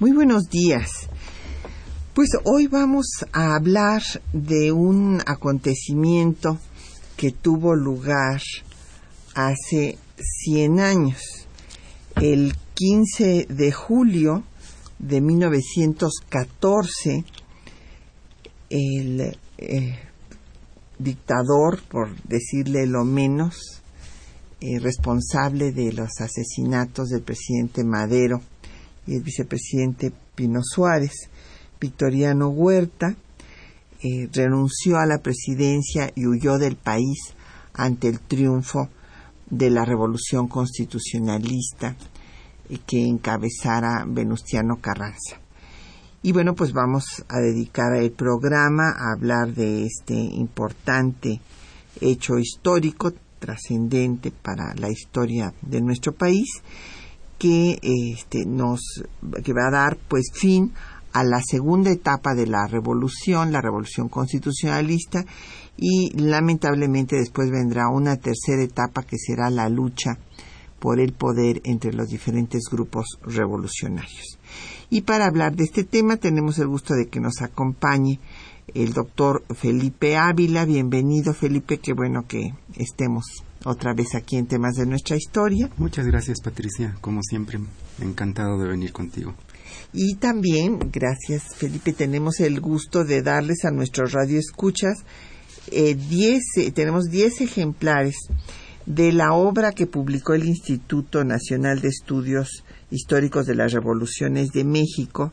Muy buenos días. Pues hoy vamos a hablar de un acontecimiento que tuvo lugar hace 100 años. El 15 de julio de 1914, el eh, dictador, por decirle lo menos, eh, responsable de los asesinatos del presidente Madero y el vicepresidente Pino Suárez, Victoriano Huerta, eh, renunció a la presidencia y huyó del país ante el triunfo de la revolución constitucionalista eh, que encabezara Venustiano Carranza. Y bueno, pues vamos a dedicar el programa a hablar de este importante hecho histórico, trascendente para la historia de nuestro país que este, nos que va a dar pues fin a la segunda etapa de la revolución, la revolución constitucionalista y lamentablemente después vendrá una tercera etapa que será la lucha por el poder entre los diferentes grupos revolucionarios. Y para hablar de este tema tenemos el gusto de que nos acompañe el doctor Felipe Ávila. Bienvenido Felipe, qué bueno que estemos otra vez aquí en temas de nuestra historia. Muchas gracias Patricia, como siempre, encantado de venir contigo. Y también, gracias Felipe, tenemos el gusto de darles a nuestros radioescuchas eh, diez, eh, tenemos 10 ejemplares de la obra que publicó el Instituto Nacional de Estudios Históricos de las Revoluciones de México.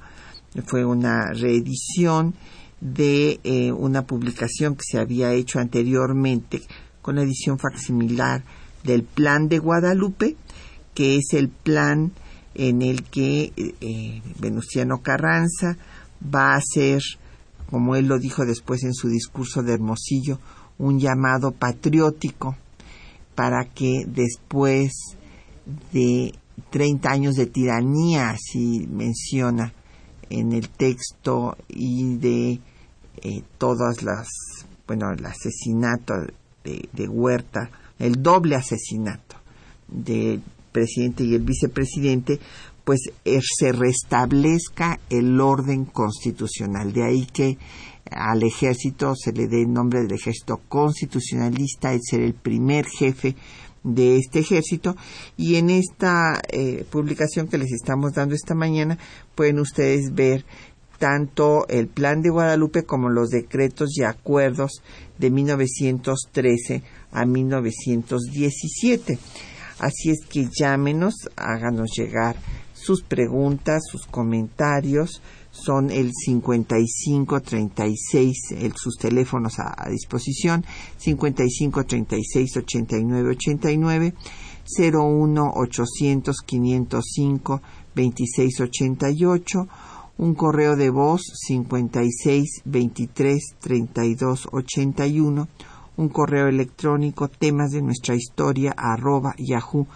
Fue una reedición de eh, una publicación que se había hecho anteriormente con edición facsimilar del Plan de Guadalupe, que es el plan en el que eh, Venustiano Carranza va a hacer, como él lo dijo después en su discurso de Hermosillo, un llamado patriótico para que después de 30 años de tiranía, así menciona en el texto, y de eh, todas las, bueno, el asesinato de, Huerta, el doble asesinato del presidente y el vicepresidente, pues eh, se restablezca el orden constitucional. De ahí que al ejército se le dé el nombre del ejército constitucionalista, el ser el primer jefe de este ejército y en esta eh, publicación que les estamos dando esta mañana pueden ustedes ver tanto el Plan de Guadalupe como los decretos y acuerdos de 1913 a 1917. Así es que llámenos, háganos llegar sus preguntas, sus comentarios. Son el 5536, el, sus teléfonos a, a disposición, 5536 8989, 01 800 505 2688 un correo de voz 56 23 32 81, un correo electrónico temas de nuestra historia arroba yahoo.com.mx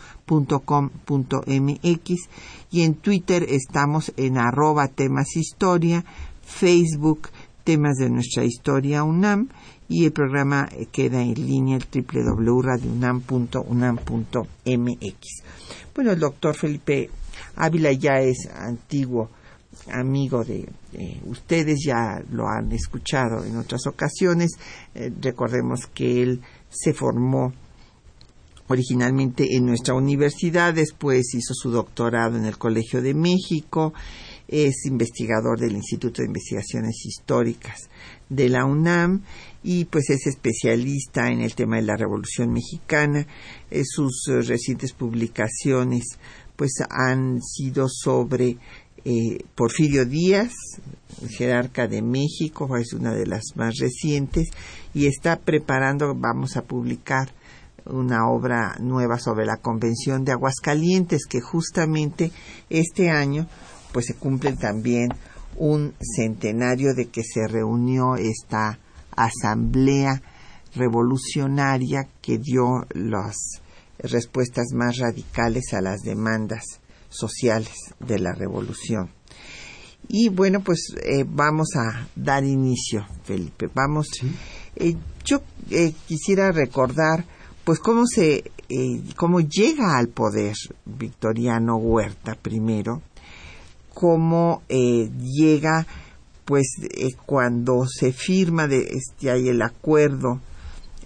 y en Twitter estamos en arroba temas historia, Facebook temas de nuestra historia UNAM y el programa queda en línea el www.radiounam.unam.mx. Bueno, el doctor Felipe Ávila ya es antiguo amigo de ustedes, ya lo han escuchado en otras ocasiones. Eh, recordemos que él se formó originalmente en nuestra universidad, después hizo su doctorado en el Colegio de México, es investigador del Instituto de Investigaciones Históricas de la UNAM y pues es especialista en el tema de la Revolución Mexicana. Eh, sus recientes publicaciones pues han sido sobre eh, Porfirio Díaz, jerarca de México, es una de las más recientes, y está preparando, vamos a publicar una obra nueva sobre la Convención de Aguascalientes, que justamente este año pues se cumple también un centenario de que se reunió esta asamblea revolucionaria que dio las respuestas más radicales a las demandas sociales de la revolución. Y bueno, pues eh, vamos a dar inicio, Felipe. Vamos. Eh, yo eh, quisiera recordar, pues cómo se, cómo llega al poder Victoriano Huerta primero, cómo eh, llega, pues eh, cuando se firma de, este, hay el acuerdo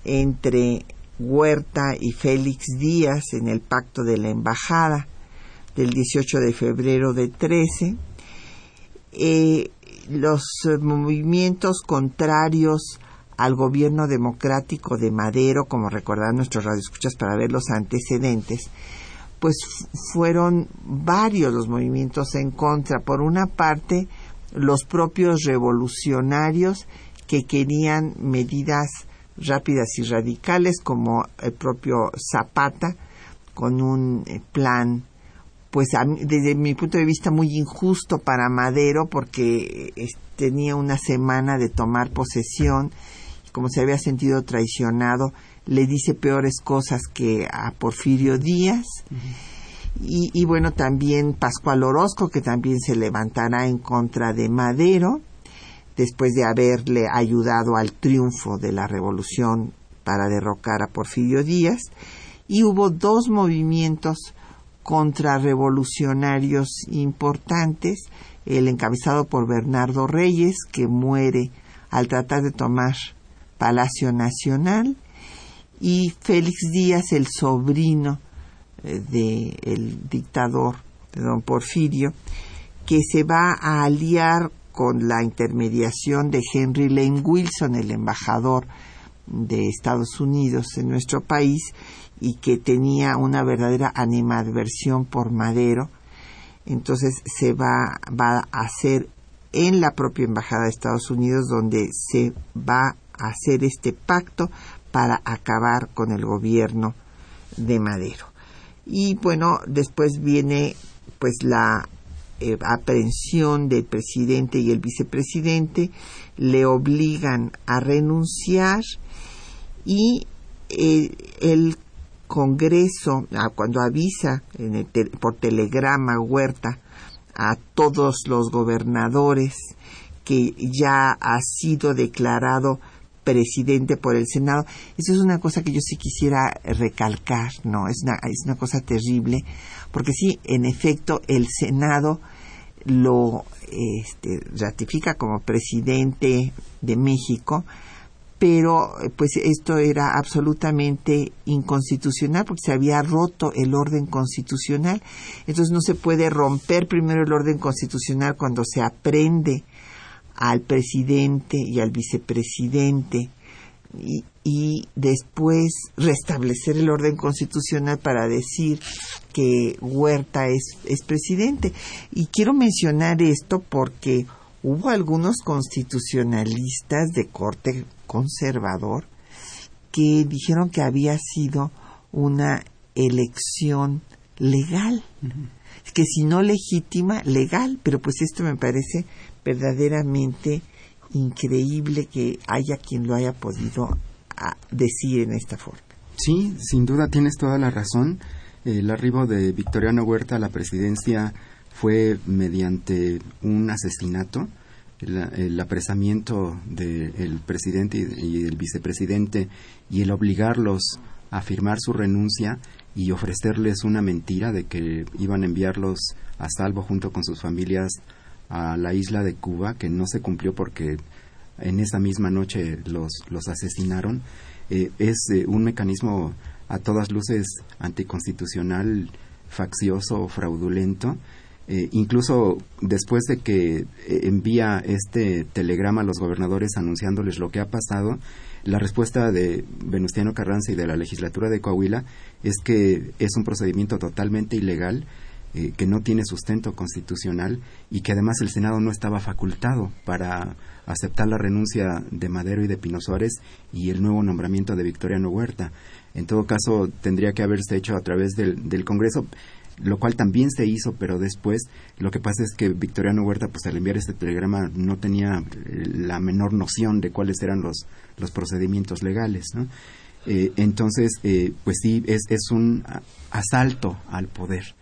entre Huerta y Félix Díaz en el pacto de la embajada del 18 de febrero de 13, eh, los movimientos contrarios al gobierno democrático de Madero, como recordar nuestros radioescuchas para ver los antecedentes, pues fueron varios los movimientos en contra. Por una parte, los propios revolucionarios que querían medidas rápidas y radicales, como el propio Zapata, con un eh, plan, pues desde mi punto de vista muy injusto para Madero, porque eh, tenía una semana de tomar posesión, y como se había sentido traicionado, le dice peores cosas que a Porfirio Díaz. y, bueno, también Pascual Orozco, que también se levantará en contra de Madero, después de haberle ayudado al triunfo de la revolución para derrocar a Porfirio Díaz. Y hubo dos movimientos contrarrevolucionarios importantes, el encabezado por Bernardo Reyes, que muere al tratar de tomar Palacio Nacional, y Félix Díaz, el sobrino eh, del dictador de don Porfirio, que se va a aliar con la intermediación de Henry Lane Wilson, el embajador de Estados Unidos en nuestro país, y que tenía una verdadera animadversión por Madero. Entonces se va, va a hacer en la propia embajada de Estados Unidos donde se va a hacer este pacto para acabar con el gobierno de Madero. Y bueno, después viene pues la eh, aprehensión del presidente y el vicepresidente, le obligan a renunciar y eh, el Congreso, ah, cuando avisa por telegrama Huerta a todos los gobernadores que ya ha sido declarado presidente por el Senado. Eso es una cosa que yo sí quisiera recalcar, ¿no? Es una, es una cosa terrible, porque sí, en efecto, el Senado lo este, ratifica como presidente de México, pero pues esto era absolutamente inconstitucional porque se había roto el orden constitucional. Entonces no se puede romper primero el orden constitucional cuando se aprende al presidente y al vicepresidente y, y, después restablecer el orden constitucional para decir que Huerta es, es presidente. Y quiero mencionar esto porque hubo algunos constitucionalistas de corte conservador que dijeron que había sido una elección legal, que si no legítima, legal, pero pues esto me parece verdaderamente increíble que haya quien lo haya podido ah, decir en esta forma. Sí, sin duda tienes toda la razón. El arribo de Victoriano Huerta a la presidencia fue mediante un asesinato, el, apresamiento del presidente y, el vicepresidente y el obligarlos a firmar su renuncia y ofrecerles una mentira de que iban a enviarlos a salvo junto con sus familias a la isla de Cuba, que no se cumplió porque en esa misma noche los, los asesinaron, eh, es eh, un mecanismo a todas luces anticonstitucional, faccioso, fraudulento. Eh, incluso después de que envía este telegrama a los gobernadores anunciándoles lo que ha pasado, la respuesta de Venustiano Carranza y de la legislatura de Coahuila es que es un procedimiento totalmente ilegal eh, que no tiene sustento constitucional y que además el Senado no estaba facultado para aceptar la renuncia de Madero y de Pino Suárez y el nuevo nombramiento de Victoriano Huerta. En todo caso, tendría que haberse hecho a través del, Congreso lo cual también se hizo, pero después lo que pasa es que Victoriano Huerta, pues al enviar este telegrama no tenía eh, la menor noción de cuáles eran los, los procedimientos legales. Eh, entonces, pues sí, es, es un asalto al poder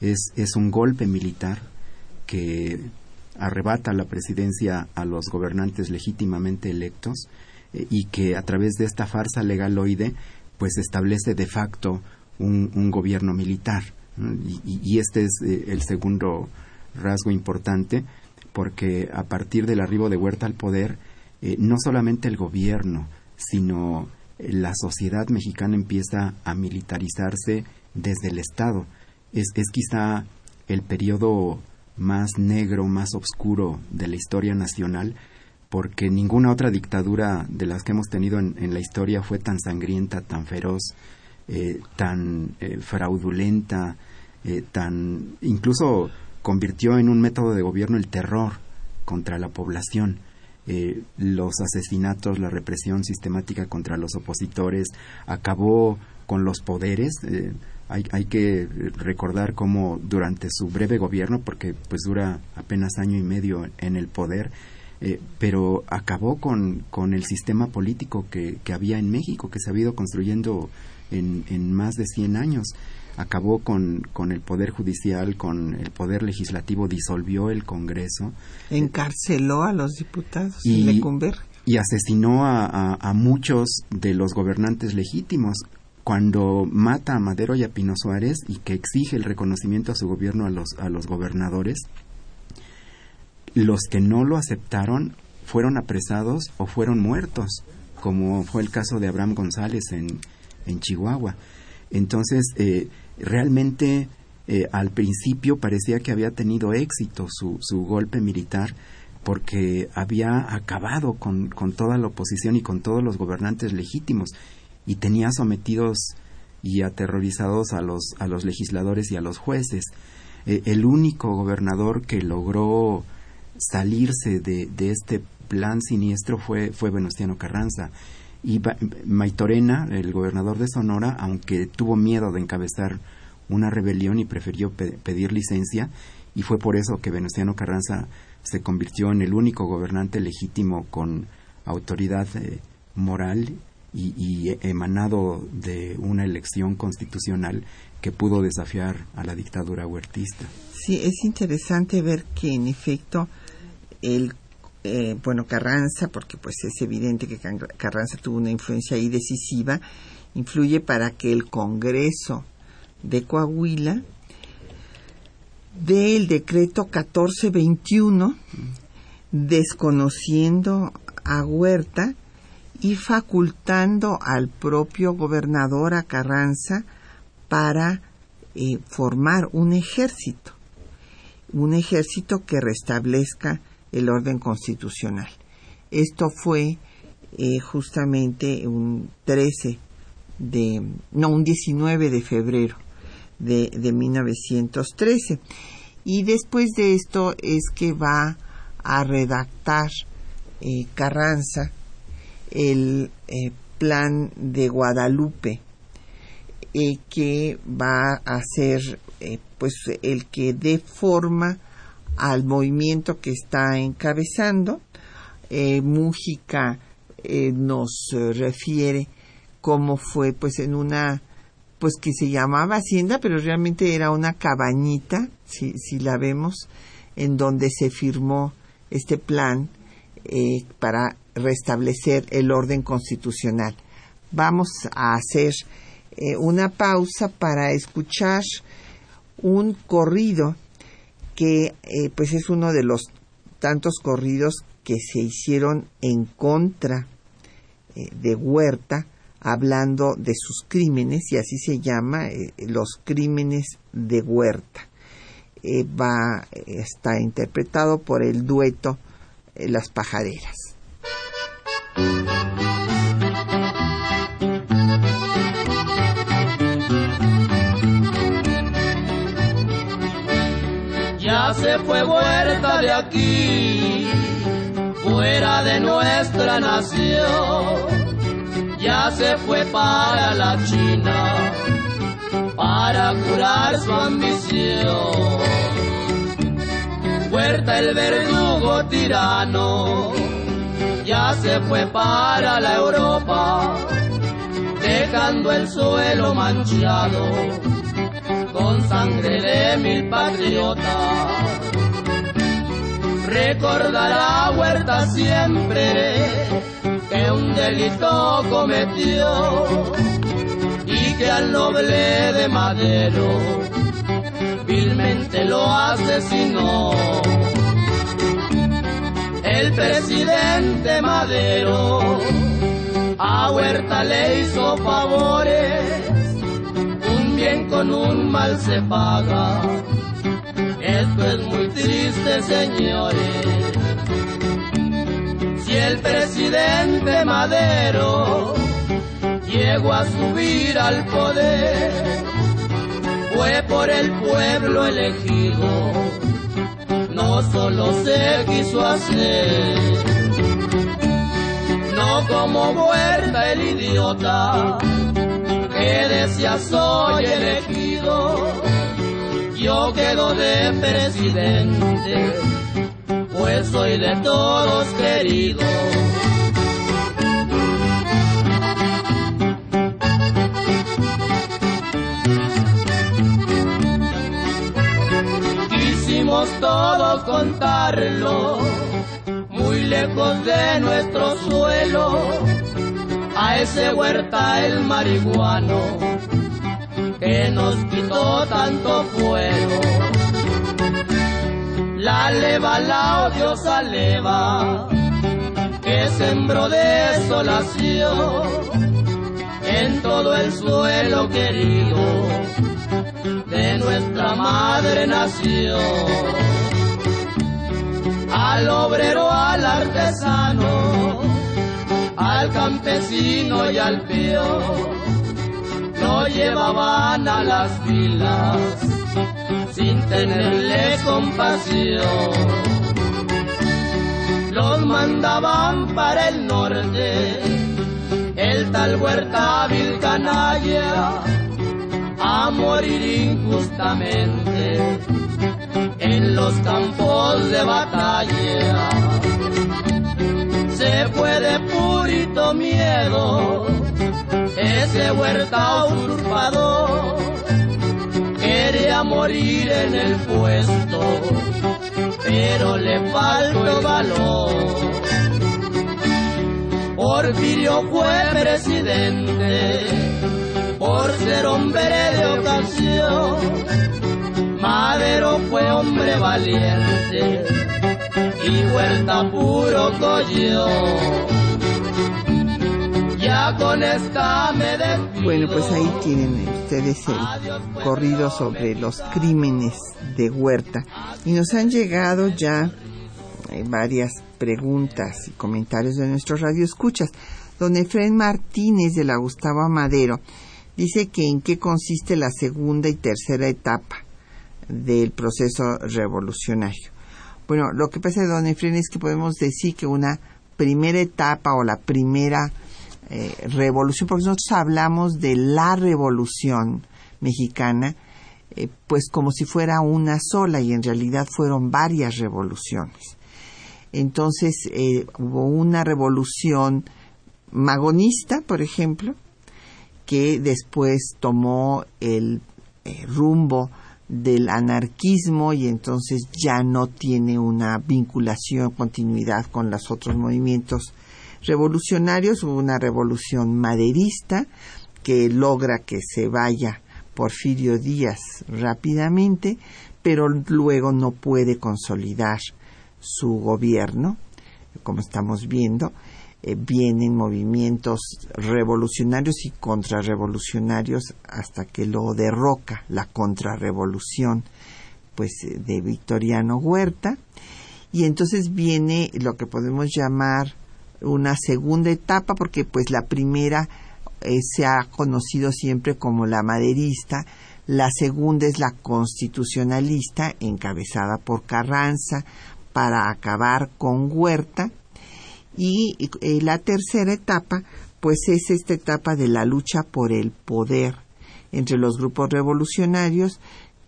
es, es un golpe militar que arrebata la presidencia a los gobernantes legítimamente electos eh, y que a través de esta farsa legaloide pues establece de facto un, un gobierno militar y, este es eh, el segundo rasgo importante porque a partir del arribo de Huerta al poder, eh, no solamente el gobierno, sino la sociedad mexicana empieza a militarizarse desde el Estado. Es, es quizá el periodo más negro, más oscuro de la historia nacional, porque ninguna otra dictadura de las que hemos tenido en, la historia fue tan sangrienta, tan feroz, eh, tan eh, fraudulenta, eh, tan incluso convirtió en un método de gobierno el terror contra la población. los asesinatos, la represión sistemática contra los opositores, acabó con los poderes. Hay, hay, que recordar cómo durante su breve gobierno, porque pues dura apenas año y medio en el poder, eh, pero acabó con, con, el sistema político que, que, había en México, que se ha ido construyendo en, en más de 100 años. Acabó con, con, el Poder Judicial, con el Poder Legislativo, disolvió el Congreso. Encarceló a los diputados y, y asesinó a, a, muchos de los gobernantes legítimos cuando mata a Madero y a Pino Suárez y que exige el reconocimiento a su gobierno a los, a los gobernadores, los que no lo aceptaron fueron apresados o fueron muertos, como fue el caso de Abraham González en, en Chihuahua. Entonces, eh, realmente eh, al principio parecía que había tenido éxito su, su golpe militar porque había acabado con, con, toda la oposición y con todos los gobernantes legítimos y tenía sometidos y aterrorizados a los, a los legisladores y a los jueces. Eh, el único gobernador que logró salirse de, este plan siniestro fue, fue Venustiano Carranza. Y Maitorena, el gobernador de Sonora, aunque tuvo miedo de encabezar una rebelión y prefirió pedir licencia, y fue por eso que Venustiano Carranza se convirtió en el único gobernante legítimo con autoridad eh, moral y, y, emanado de una elección constitucional que pudo desafiar a la dictadura huertista. Sí, es interesante ver que en efecto el eh, bueno Carranza porque pues es evidente que Carranza tuvo una influencia ahí decisiva influye para que el Congreso de Coahuila dé el decreto 1421 desconociendo a Huerta y facultando al propio gobernador a Carranza para eh, formar un ejército, un ejército que restablezca el orden constitucional. Esto fue eh, justamente un 13 de, no, un 19 de febrero de, de 1913. Y después de esto es que va a redactar eh, Carranza el eh, plan de Guadalupe, que va a ser pues el que dé forma al movimiento que está encabezando. Eh, eh, nos refiere cómo fue pues en una pues que se llamaba hacienda pero realmente era una cabañita si, si la vemos en donde se firmó este plan eh, para restablecer el orden constitucional vamos a hacer una pausa para escuchar un corrido que eh, pues es uno de los tantos corridos que se hicieron en contra eh, de Huerta, hablando de sus crímenes, y así se llama, eh, los crímenes de Huerta. va, está interpretado por el dueto Las Pajaderas. Se fue vuelta de aquí, fuera de nuestra nación, ya se fue para la China, para curar su ambición. Huerta el verdugo tirano, ya se fue para la Europa, dejando el suelo manchado con sangre de mil patriotas. Recordará Huerta siempre que un delito cometió y que al noble de Madero vilmente lo asesinó. El presidente Madero a Huerta le hizo favores, bien con un mal se paga. Esto es muy triste, señores. Si el presidente Madero llegó a subir al poder, fue por el pueblo elegido, no solo se quiso hacer, no como muerta el idiota que decía soy elegido, yo quedo de presidente, pues soy de todos querido. todo contarlo, muy lejos de nuestro suelo, a ese huerta el marihuano que nos quitó tanto fuego. La leva, la odiosa leva, que sembró desolación en todo el suelo querido de nuestra madre nació. Al obrero, al artesano, al campesino y al peón, lo llevaban a las filas sin tenerle compasión. Los mandaban para el norte, el tal huerta vil canalla a morir injustamente en los campos de batalla. Fue de purito miedo ese huerta usurpador. Quería morir en el puesto, pero le faltó valor. Porfirio fue presidente por ser hombre de ocasión. Madero fue hombre valiente y Huerta puro collón. Ya con esta me despido. Bueno, pues ahí tienen ustedes el corrido sobre los crímenes de Huerta. Y nos han llegado ya eh, varias preguntas y comentarios de nuestros radioescuchas. Don Efren Martínez de la Gustavo Madero dice que en qué consiste la segunda y tercera etapa del proceso revolucionario. Bueno, lo que pasa, don Efren, es que podemos decir que una primera etapa o la primera eh, revolución, porque nosotros hablamos de la revolución mexicana, eh, pues como si fuera una sola y en realidad fueron varias revoluciones. Entonces eh, hubo una revolución magonista, por ejemplo, que después tomó el rumbo del anarquismo y entonces ya no tiene una vinculación, continuidad con los otros movimientos revolucionarios. Hubo una revolución maderista que logra que se vaya Porfirio Díaz rápidamente, pero luego no puede consolidar su gobierno, como estamos viendo, eh, vienen movimientos revolucionarios y contrarrevolucionarios hasta que lo derroca la contrarrevolución pues eh, de Victoriano Huerta. Y entonces viene lo que podemos llamar una segunda etapa porque pues la primera eh, se ha conocido siempre como la maderista la segunda es la constitucionalista encabezada por Carranza para acabar con Huerta y eh, la tercera etapa, pues es esta etapa de la lucha por el poder entre los grupos revolucionarios,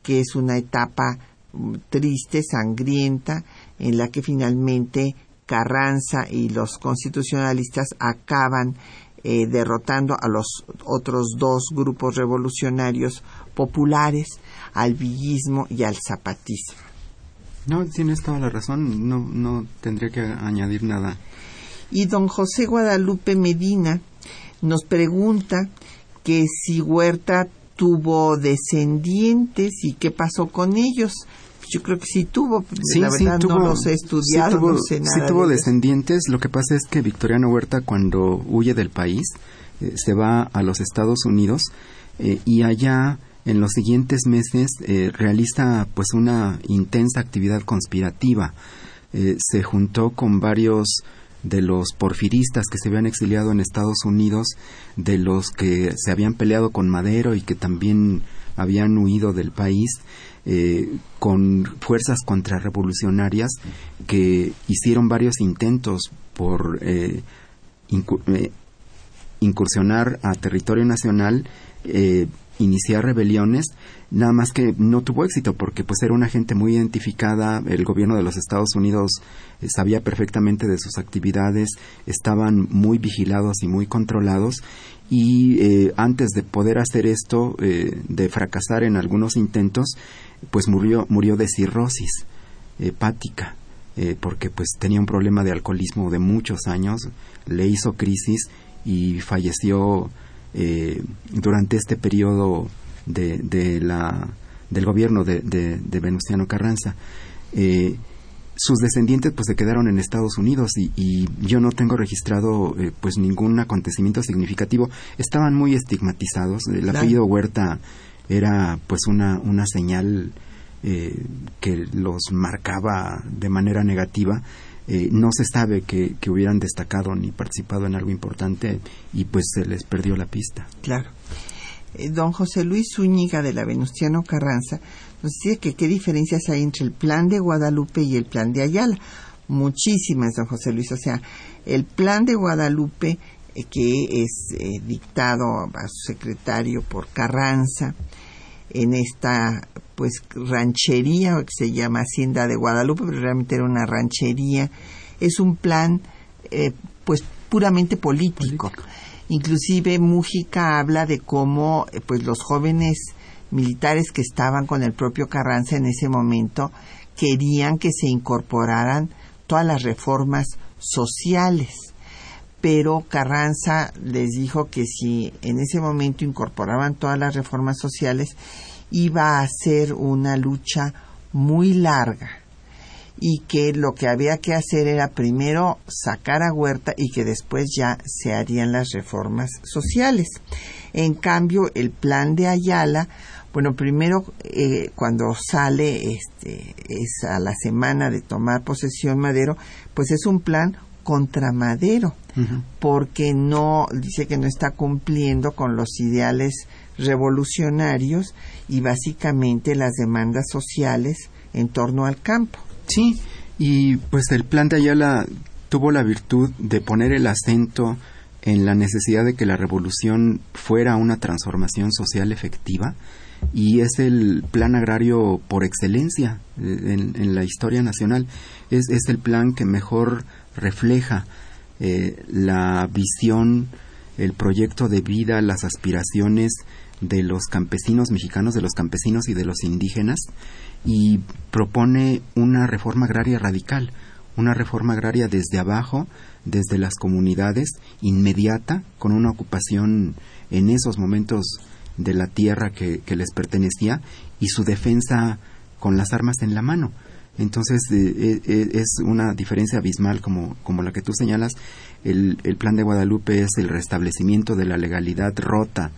que es una etapa mm, triste, sangrienta, en la que finalmente Carranza y los constitucionalistas acaban eh, derrotando a los otros dos grupos revolucionarios populares, al villismo y al zapatismo. No, tienes toda la razón, no, no tendría que añadir nada y don José Guadalupe Medina nos pregunta que si Huerta tuvo descendientes y qué pasó con ellos. Yo creo que sí tuvo, la verdad no los he estudiado, tuvo, no sé nada. Sí tuvo descendientes, lo que pasa es que Victoriano Huerta cuando huye del país eh, se va a los Estados Unidos eh, y allá en los siguientes meses eh, realiza pues una intensa actividad conspirativa. se juntó con varios de los porfiristas que se habían exiliado en Estados Unidos, de los que se habían peleado con Madero y que también habían huido del país, eh, con fuerzas contrarrevolucionarias que hicieron varios intentos por eh, eh, incursionar a territorio nacional iniciar rebeliones, nada más que no tuvo éxito porque pues era una gente muy identificada, el gobierno de los Estados Unidos eh, sabía perfectamente de sus actividades, estaban muy vigilados y muy controlados y eh, antes de poder hacer esto, eh, de fracasar en algunos intentos, pues murió, murió de cirrosis hepática. porque pues tenía un problema de alcoholismo de muchos años, le hizo crisis y falleció eh, durante este periodo de, de la, del gobierno de, de, Venustiano Carranza. Eh, sus descendientes pues se quedaron en Estados Unidos y, yo no tengo registrado eh, pues ningún acontecimiento significativo. Estaban muy estigmatizados. El apellido Huerta era pues una una señal que los marcaba de manera negativa eh, no se sabe que, hubieran destacado ni participado en algo importante y pues se les perdió la pista. Claro. Eh, don José Luis Zúñiga de la Venustiano Carranza nos decía que qué diferencias hay entre el plan de Guadalupe y el plan de Ayala. Muchísimas, don José Luis. O sea, el plan de Guadalupe, eh, que es dictado a su secretario por Carranza, en esta pues ranchería que se llama Hacienda de Guadalupe, pero realmente era una ranchería. Es un plan eh, pues puramente político. Inclusive Mújica habla de cómo eh, pues los jóvenes militares que estaban con el propio Carranza en ese momento querían que se incorporaran todas las reformas sociales. Pero Carranza les dijo que si en ese momento incorporaban todas las reformas sociales, iba a ser una lucha muy larga y que lo que había que hacer era primero sacar a Huerta y que después ya se harían las reformas sociales. En cambio, el plan de Ayala, bueno, primero eh, cuando sale este, es a la semana de tomar posesión Madero, pues es un plan contra Madero, porque no dice que no está cumpliendo con los ideales revolucionarios y básicamente las demandas sociales en torno al campo. Sí, y pues el plan de Ayala tuvo la virtud de poner el acento en la necesidad de que la revolución fuera una transformación social efectiva y es el plan agrario por excelencia eh, en, la historia nacional. Es, es, el plan que mejor refleja eh, la visión, el proyecto de vida, las aspiraciones de los campesinos mexicanos, de los campesinos y de los indígenas, y propone una reforma agraria radical, una reforma agraria desde abajo, desde las comunidades, inmediata, con una ocupación en esos momentos de la tierra que, les pertenecía y su defensa con las armas en la mano. Entonces eh, eh, es una diferencia abismal como, como la que tú señalas. El, el plan de Guadalupe es el restablecimiento de la legalidad rota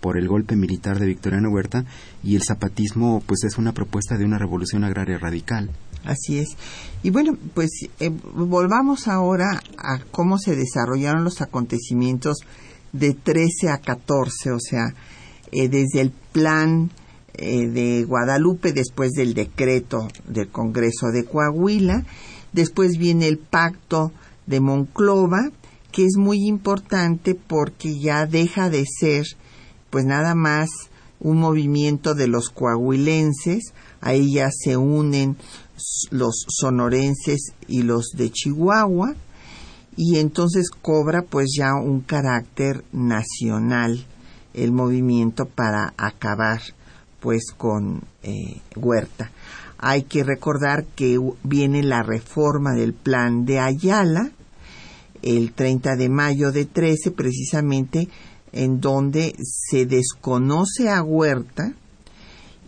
por el golpe militar de Victoriano Huerta y el zapatismo pues es una propuesta de una revolución agraria radical. Así es. Y bueno, pues eh, volvamos ahora a cómo se desarrollaron los acontecimientos de 13 a 14, o sea, eh, desde el plan eh, de Guadalupe, después del decreto del Congreso de Coahuila, después viene el pacto de Monclova, que es muy importante porque ya deja de ser pues nada más un movimiento de los coahuilenses, ahí ya se unen los sonorenses y los de Chihuahua, y entonces cobra pues ya un carácter nacional el movimiento para acabar pues con eh, Huerta. Hay que recordar que viene la reforma del plan de Ayala el 30 de mayo de 13 precisamente en donde se desconoce a Huerta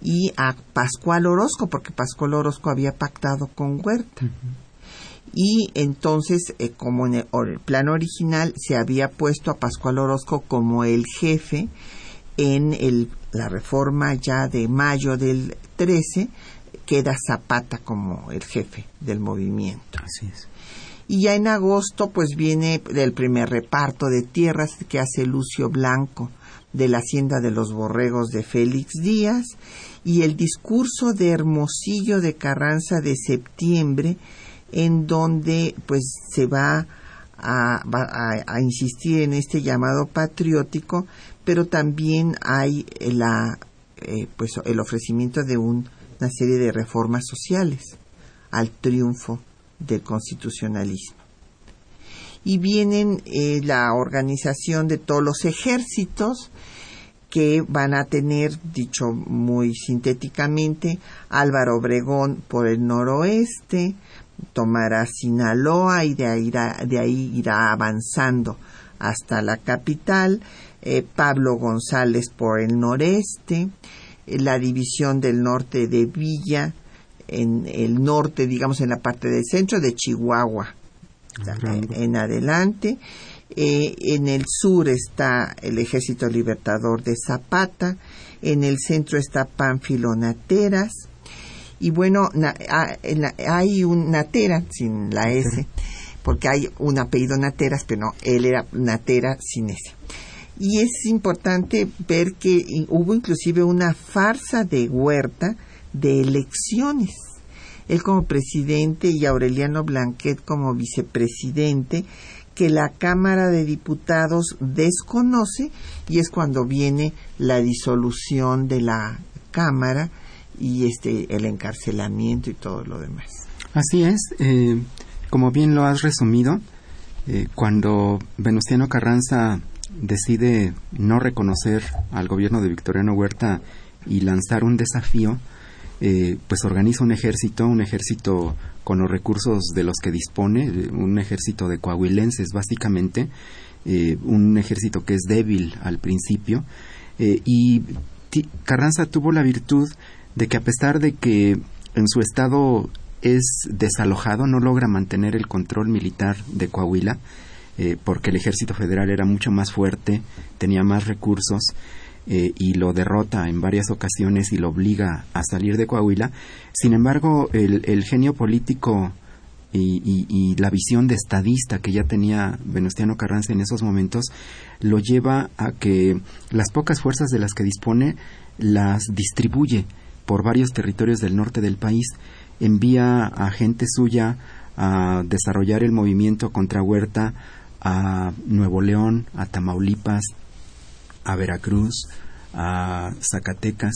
y a Pascual Orozco, porque Pascual Orozco había pactado con Huerta. Y entonces, eh, como en el, el, plan original, se había puesto a Pascual Orozco como el jefe en el, la reforma ya de mayo del 13, queda Zapata como el jefe del movimiento. Así es. Y ya en agosto, pues viene el primer reparto de tierras que hace Lucio Blanco de la Hacienda de los Borregos de Félix Díaz. Y el discurso de Hermosillo de Carranza de septiembre, en donde pues se va a, insistir en este llamado patriótico, pero también hay la, eh, pues el ofrecimiento de un, una serie de reformas sociales al triunfo del constitucionalismo. Y vienen eh, la organización de todos los ejércitos que van a tener, dicho muy sintéticamente, Álvaro Obregón por el noroeste, tomará Sinaloa y de ahí irá, avanzando hasta la capital, eh, Pablo González por el noreste, eh, la división del norte de Villa, en el norte, digamos en la parte del centro de Chihuahua, en, en adelante. Eh, en el sur está el Ejército Libertador de Zapata, en el centro está Pánfilo Nateras, y bueno, na, a, la, hay un Natera sin la S, porque hay un apellido Nateras, pero no, él era Natera sin S. Y es importante ver que hubo inclusive una farsa de Huerta de elecciones. Él como presidente y Aureliano Blanquet como vicepresidente, que la Cámara de Diputados desconoce y es cuando viene la disolución de la Cámara y este el encarcelamiento y todo lo demás. Así es, eh, como bien lo has resumido, eh, cuando Venustiano Carranza decide no reconocer al gobierno de Victoriano Huerta y lanzar un desafío, eh, pues organiza un ejército, un ejército con los recursos de los que dispone, un ejército de coahuilenses básicamente, eh, un ejército que es débil al principio, eh, y Carranza tuvo la virtud de que a pesar de que en su estado es desalojado, no logra mantener el control militar de Coahuila, eh, porque el ejército federal era mucho más fuerte, tenía más recursos, eh, y lo derrota en varias ocasiones y lo obliga a salir de Coahuila. Sin embargo, el, el genio político y, y, y, la visión de estadista que ya tenía Venustiano Carranza en esos momentos lo lleva a que las pocas fuerzas de las que dispone las distribuye por varios territorios del norte del país, envía a gente suya a desarrollar el movimiento contra Huerta a Nuevo León, a Tamaulipas, a Veracruz, a Zacatecas,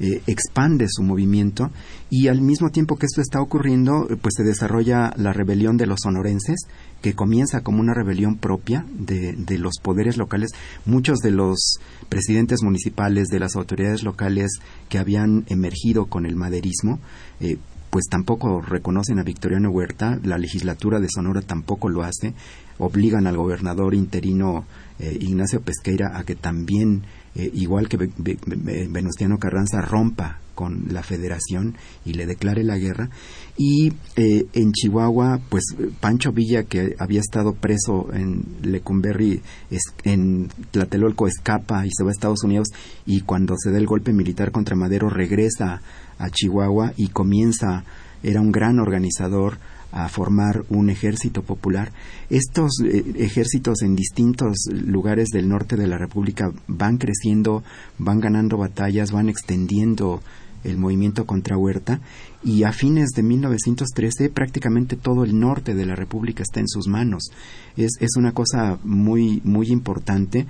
eh, expande su movimiento y al mismo tiempo que esto está ocurriendo, pues se desarrolla la rebelión de los sonorenses, que comienza como una rebelión propia de, de, los poderes locales. Muchos de los presidentes municipales, de las autoridades locales que habían emergido con el maderismo, eh, pues tampoco reconocen a Victoriano Huerta, la legislatura de Sonora tampoco lo hace, obligan al gobernador interino eh, Ignacio Pesqueira a que también, eh, igual que Venustiano Carranza, rompa con la federación y le declare la guerra. Y eh, en Chihuahua, pues Pancho Villa, que había estado preso en Lecumberri, es, en Tlatelolco, escapa y se va a Estados Unidos y cuando se da el golpe militar contra Madero regresa a Chihuahua y comienza, era un gran organizador, a formar un ejército popular. Estos eh, ejércitos en distintos lugares del norte de la República van creciendo, van ganando batallas, van extendiendo el movimiento contra Huerta y a fines de 1913 prácticamente todo el norte de la República está en sus manos. Es, es una cosa muy, muy importante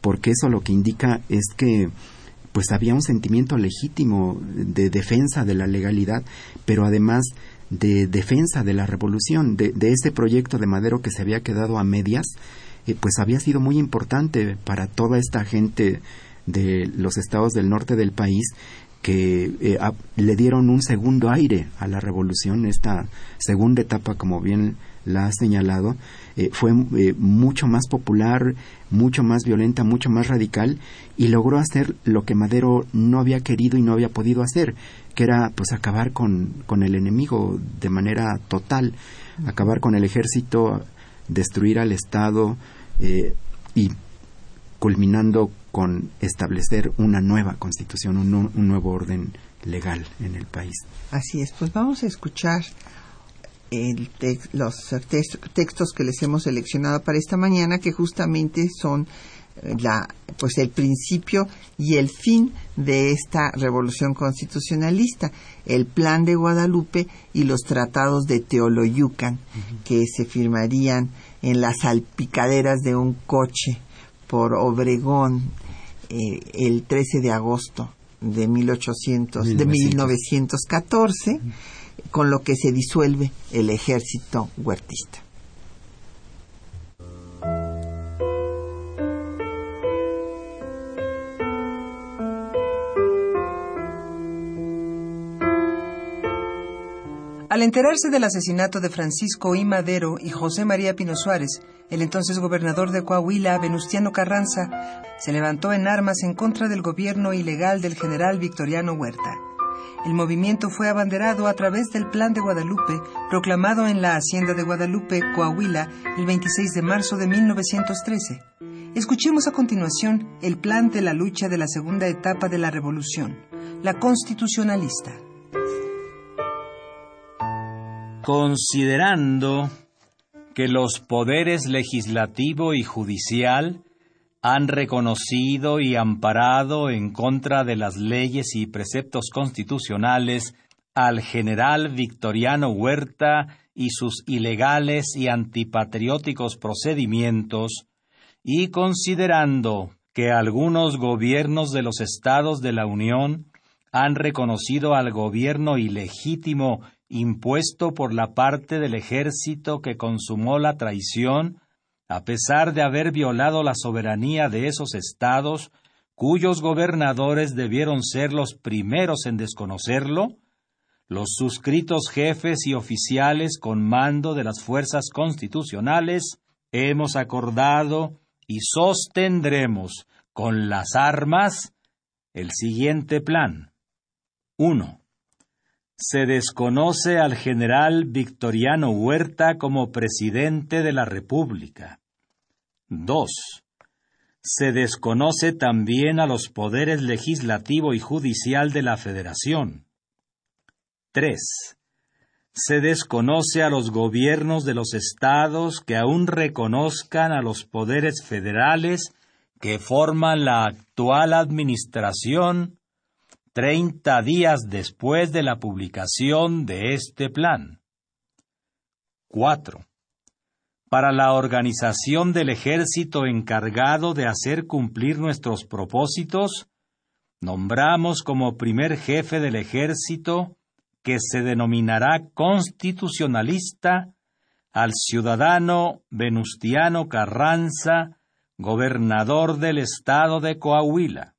porque eso lo que indica es que pues había un sentimiento legítimo de defensa de la legalidad, pero además de defensa de la revolución, de, de ese proyecto de Madero que se había quedado a medias, eh, pues había sido muy importante para toda esta gente de los estados del norte del país que eh, le dieron un segundo aire a la revolución, esta segunda etapa, como bien la ha señalado, eh, fue eh, mucho más popular, mucho más violenta, mucho más radical y logró hacer lo que Madero no había querido y no había podido hacer, que era pues acabar con, con el enemigo de manera total, acabar con el ejército, destruir al Estado y culminando con establecer una nueva constitución, un, nuevo orden legal en el país. Así es, pues vamos a escuchar los textos que les hemos seleccionado para esta mañana, que justamente son eh, la, pues el principio y el fin de esta revolución constitucionalista, el plan de Guadalupe y los tratados de Teoloyucan, que se firmarían en las salpicaderas de un coche por Obregón eh, el 13 de agosto de 1800 de 1914 con lo que se disuelve el ejército huertista. Al enterarse del asesinato de Francisco I. Madero y José María Pino Suárez, el entonces gobernador de Coahuila, Venustiano Carranza, se levantó en armas en contra del gobierno ilegal del general Victoriano Huerta. El movimiento fue abanderado a través del Plan de Guadalupe, proclamado en la Hacienda de Guadalupe, Coahuila, el 26 de marzo de 1913. Escuchemos a continuación el plan de la lucha de la segunda etapa de la Revolución, la constitucionalista. Considerando que los poderes legislativo y judicial han reconocido y amparado en contra de las leyes y preceptos constitucionales al general Victoriano Huerta y sus ilegales y antipatrióticos procedimientos, y considerando que algunos gobiernos de los estados de la Unión han reconocido al gobierno ilegítimo impuesto por la parte del ejército que consumó la traición, a pesar de haber violado la soberanía de esos estados, cuyos gobernadores debieron ser los primeros en desconocerlo, los suscritos jefes y oficiales con mando de las fuerzas constitucionales, hemos acordado y sostendremos con las armas el siguiente plan. 1 se desconoce al general Victoriano Huerta como presidente de la República. 2. Se desconoce también a los poderes legislativo y judicial de la Federación. 3. Se desconoce a los gobiernos de los estados que aún reconozcan a los poderes federales que forman la actual administración treinta días después de la publicación de este plan. 4. Para la organización del ejército encargado de hacer cumplir nuestros propósitos, nombramos como primer jefe del ejército, que se denominará constitucionalista, al ciudadano Venustiano Carranza, gobernador del estado de Coahuila.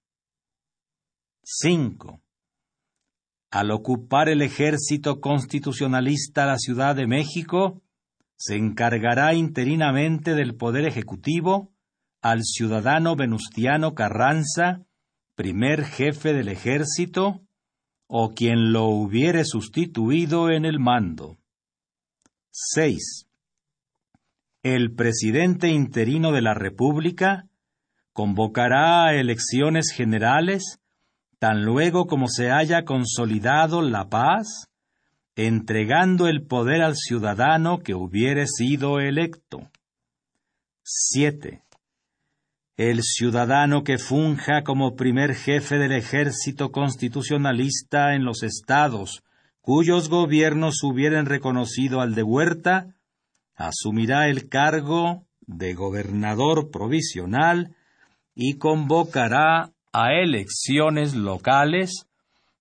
5. Al ocupar el ejército constitucionalista la Ciudad de México, se encargará interinamente del Poder Ejecutivo al ciudadano Venustiano Carranza, primer jefe del ejército, o quien lo hubiere sustituido en el mando. 6. El presidente interino de la República convocará a elecciones generales tan luego como se haya consolidado la paz, entregando el poder al ciudadano que hubiere sido electo. 7. El ciudadano que funja como primer jefe del ejército constitucionalista en los estados cuyos gobiernos hubieren reconocido al de Huerta, asumirá el cargo de gobernador provisional y convocará a elecciones locales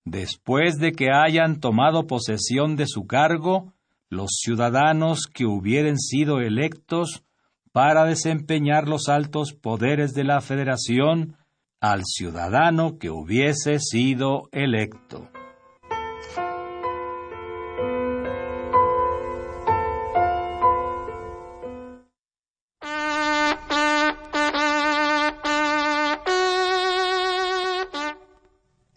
después de que hayan tomado posesión de su cargo los ciudadanos que hubieren sido electos para desempeñar los altos poderes de la Federación al ciudadano que hubiese sido electo.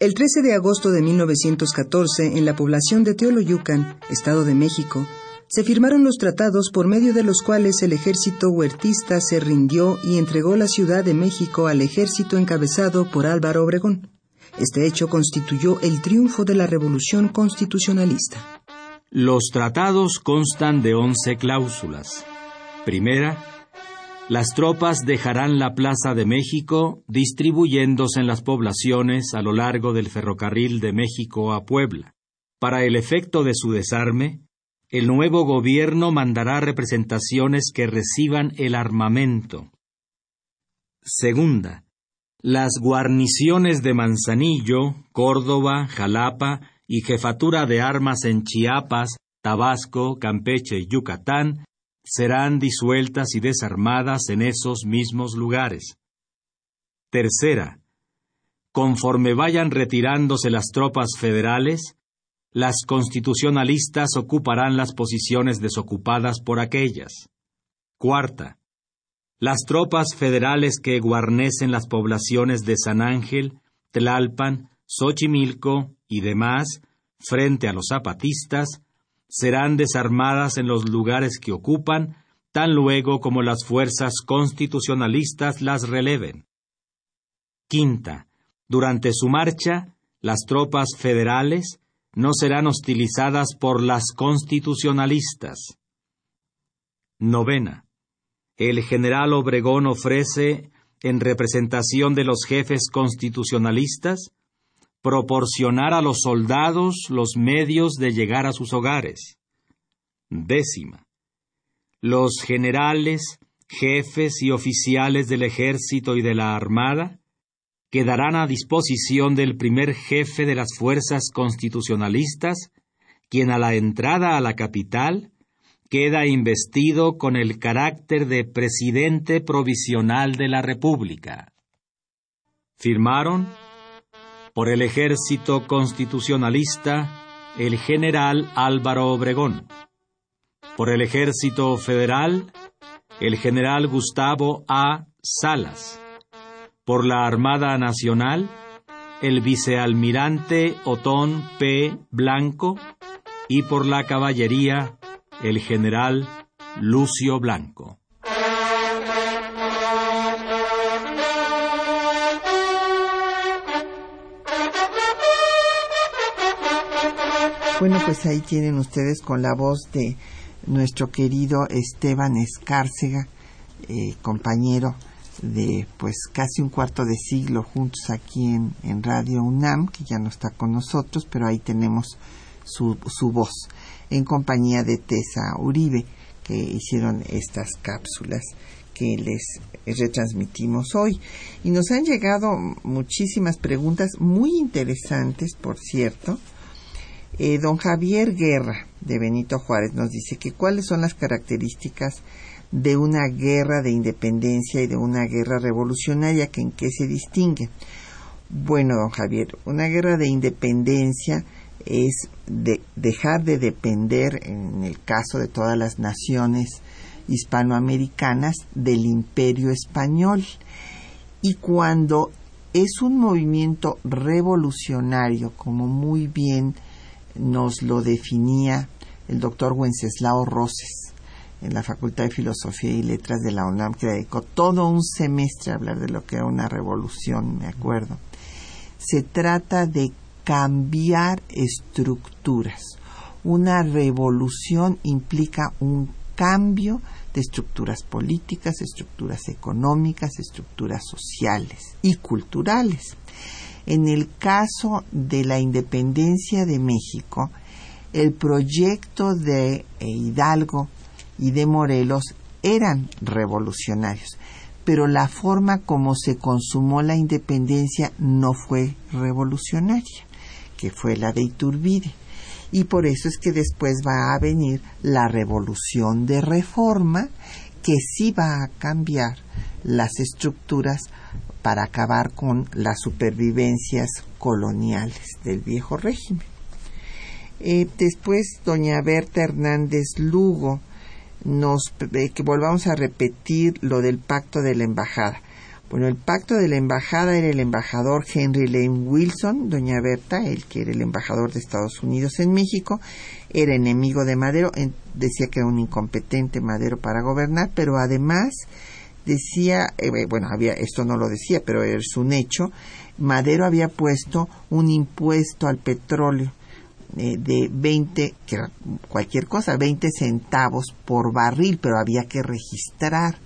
El 13 de agosto de 1914, en la población de Teoloyucan, Estado de México, se firmaron los tratados por medio de los cuales el ejército huertista se rindió y entregó la Ciudad de México al ejército encabezado por Álvaro Obregón. Este hecho constituyó el triunfo de la revolución constitucionalista. Los tratados constan de once cláusulas. Primera, las tropas dejarán la Plaza de México distribuyéndose en las poblaciones a lo largo del ferrocarril de México a Puebla. Para el efecto de su desarme, el nuevo gobierno mandará representaciones que reciban el armamento. Segunda, las guarniciones de Manzanillo, Córdoba, Jalapa y jefatura de armas en Chiapas, Tabasco, Campeche y Yucatán serán disueltas y desarmadas en esos mismos lugares. Tercera, conforme vayan retirándose las tropas federales, las constitucionalistas ocuparán las posiciones desocupadas por aquellas. Cuarta, las tropas federales que guarnecen las poblaciones de San Ángel, Tlalpan, Xochimilco y demás, frente a los zapatistas, serán desarmadas en los lugares que ocupan, tan luego como las fuerzas constitucionalistas las releven. Quinta, durante su marcha, las tropas federales no serán hostilizadas por las constitucionalistas. Novena. El general Obregón ofrece, en representación de los jefes constitucionalistas, proporcionar a los soldados los medios de llegar a sus hogares. Décima. Los generales, jefes y oficiales del ejército y de la armada quedarán a disposición del primer jefe de las fuerzas constitucionalistas, quien a la entrada a la capital queda investido con el carácter de presidente provisional de la República. Firmaron por el ejército constitucionalista el general Álvaro Obregón, por el ejército federal el general Gustavo A. Salas, por la Armada Nacional el vicealmirante Otón P. Blanco y por la caballería el general Lucio Blanco. Bueno, pues ahí tienen ustedes con la voz de nuestro querido Esteban Escárcega, eh, compañero de pues casi un cuarto de siglo juntos aquí en, en, Radio UNAM, que ya no está con nosotros, pero ahí tenemos su, su voz, en compañía de Tessa Uribe, que hicieron estas cápsulas que les retransmitimos hoy. Y nos han llegado muchísimas preguntas muy interesantes, por cierto, eh, don Javier Guerra, de Benito Juárez, nos dice que cuáles son las características de una guerra de independencia y de una guerra revolucionaria, que en qué se distingue. Bueno, don Javier, una guerra de independencia es de dejar de depender, en el caso de todas las naciones hispanoamericanas, del imperio español. Y cuando es un movimiento revolucionario, como muy bien nos lo definía el doctor Wenceslao Roses en la Facultad de Filosofía y Letras de la UNAM, que dedicó todo un semestre a hablar de lo que era una revolución, me acuerdo. Se trata de cambiar estructuras. Una revolución implica un cambio de estructuras políticas, estructuras económicas, estructuras sociales y culturales. En el caso de la independencia de México, el proyecto de Hidalgo y de Morelos eran revolucionarios, pero la forma como se consumó la independencia no fue revolucionaria, que fue la de Iturbide. Y por eso es que después va a venir la revolución de reforma, que sí va a cambiar las estructuras para acabar con las supervivencias coloniales del viejo régimen. Eh, después, doña Berta Hernández Lugo nos eh, que volvamos a repetir lo del pacto de la embajada. Bueno, el pacto de la embajada era el embajador Henry Lane Wilson, doña Berta, el que era el embajador de Estados Unidos en México, era enemigo de Madero, decía que era un incompetente Madero para gobernar, pero además decía, eh, bueno, había, esto no lo decía, pero es un hecho, Madero había puesto un impuesto al petróleo eh, de 20, que era cualquier cosa, 20 centavos por barril, pero había que registrar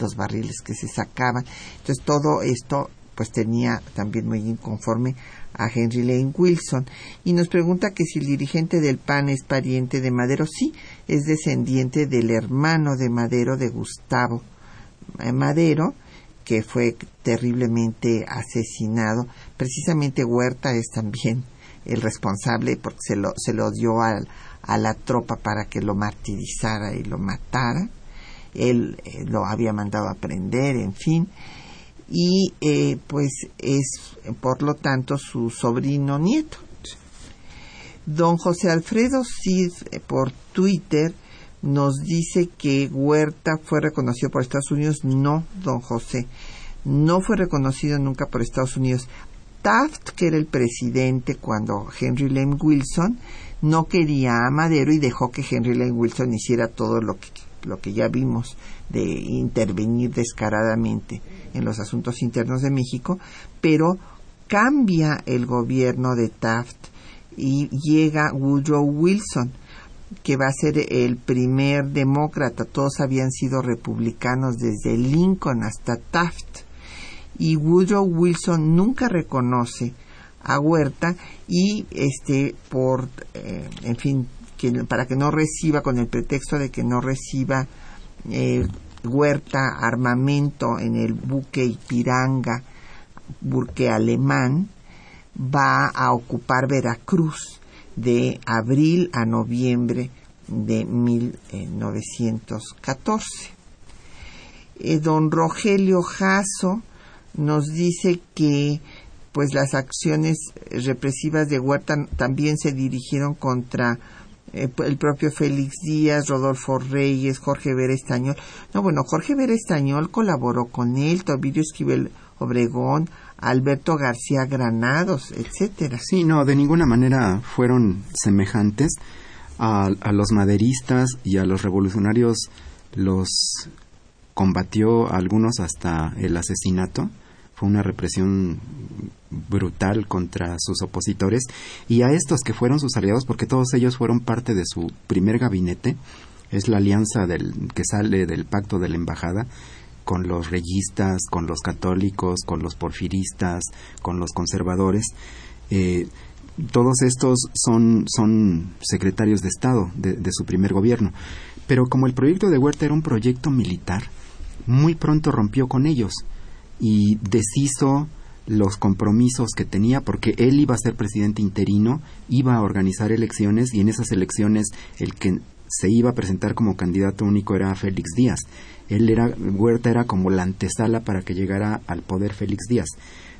los barriles que se sacaban. Entonces todo esto pues tenía también muy inconforme a Henry Lane Wilson y nos pregunta que si el dirigente del PAN es pariente de Madero. Sí, es descendiente del hermano de Madero, de Gustavo eh, Madero, que fue terriblemente asesinado. Precisamente Huerta es también el responsable porque se lo, se lo dio a la tropa para que lo martirizara y lo matara él eh, lo había mandado a prender, en fin, y eh, pues es por lo tanto su sobrino nieto. Don José Alfredo Cid eh, por Twitter nos dice que Huerta fue reconocido por Estados Unidos. No, don José, no fue reconocido nunca por Estados Unidos. Taft, que era el presidente cuando Henry Lane Wilson, no quería a Madero y dejó que Henry Lane Wilson hiciera todo lo que lo que ya vimos de intervenir descaradamente en los asuntos internos de México, pero cambia el gobierno de Taft y llega Woodrow Wilson, que va a ser el primer demócrata. Todos habían sido republicanos desde Lincoln hasta Taft. Y Woodrow Wilson nunca reconoce a Huerta y este por eh, en fin para que no reciba, con el pretexto de que no reciba eh, huerta, armamento en el buque Ipiranga, buque alemán, va a ocupar Veracruz de abril a noviembre de 1914. Eh, don Rogelio Jasso nos dice que pues las acciones represivas de Huerta también se dirigieron contra eh, el propio Félix Díaz, Rodolfo Reyes, Jorge Vera Estañol. No, bueno, Jorge Vera Estañol colaboró con él, Tobirio Esquivel Obregón, Alberto García Granados, etcétera. Sí, no, de ninguna manera fueron semejantes a, a los maderistas y a los revolucionarios los combatió algunos hasta el asesinato fue una represión brutal contra sus opositores y a estos que fueron sus aliados porque todos ellos fueron parte de su primer gabinete es la alianza del que sale del pacto de la embajada con los reyistas, con los católicos, con los porfiristas, con los conservadores. Eh, todos estos son, son secretarios de Estado de, de, su primer gobierno. Pero como el proyecto de Huerta era un proyecto militar, muy pronto rompió con ellos y deshizo los compromisos que tenía porque él iba a ser presidente interino, iba a organizar elecciones y en esas elecciones el que se iba a presentar como candidato único era Félix Díaz. Él era Huerta era como la antesala para que llegara al poder Félix Díaz.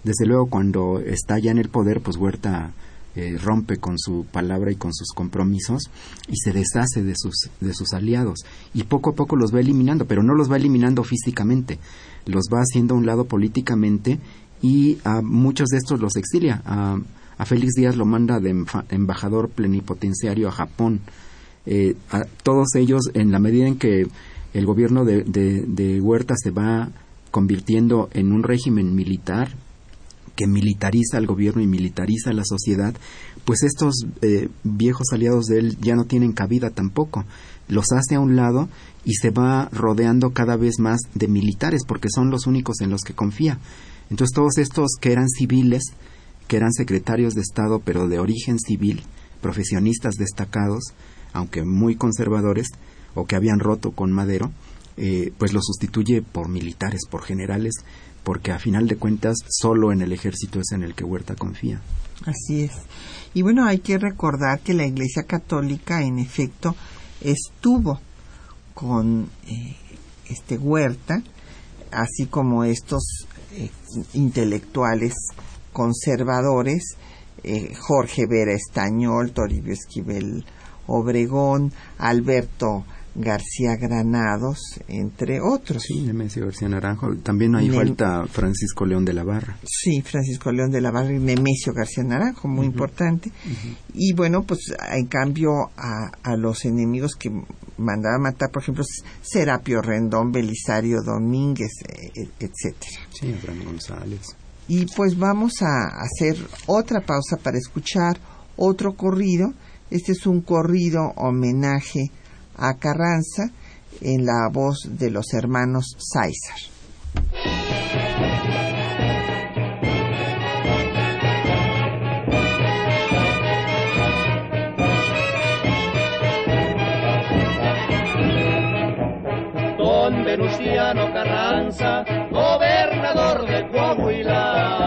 Desde luego cuando está ya en el poder, pues Huerta eh, rompe con su palabra y con sus compromisos y se deshace de sus de sus aliados y poco a poco los va eliminando, pero no los va eliminando físicamente, los va haciendo a un lado políticamente y a muchos de estos los exilia. A, Félix Díaz lo manda de embajador plenipotenciario a Japón. Eh, a todos ellos, en la medida en que el gobierno de, Huerta se va convirtiendo en un régimen militar que militariza al gobierno y militariza la sociedad, pues estos eh, viejos aliados de él ya no tienen cabida tampoco. Los hace a un lado y se va rodeando cada vez más de militares porque son los únicos en los que confía. Entonces todos estos que eran civiles, que eran secretarios de Estado pero de origen civil, profesionistas destacados, aunque muy conservadores, o que habían roto con Madero, eh, pues los sustituye por militares, por generales, porque a final de cuentas solo en el ejército es en el que Huerta confía. Así es. Y bueno, hay que recordar que la Iglesia Católica, en efecto, estuvo con eh, este Huerta así como estos eh, intelectuales conservadores, eh, Jorge Vera Estañol, Toribio Esquivel Obregón, Alberto García Granados, entre otros. Sí, Nemesio García Naranjo. También hay falta Francisco León de la Barra. Sí, Francisco León de la Barra y Nemesio García Naranjo, muy importante. Y bueno, pues en cambio a, a, los enemigos que mandaba matar, por ejemplo, Serapio Rendón, Belisario Domínguez, e, etcétera. Sí, Abraham González. Y pues vamos a hacer otra pausa para escuchar otro corrido. Este es un corrido homenaje a Carranza en la voz de los hermanos César. Don Venustiano Carranza, gobernador de Coahuila,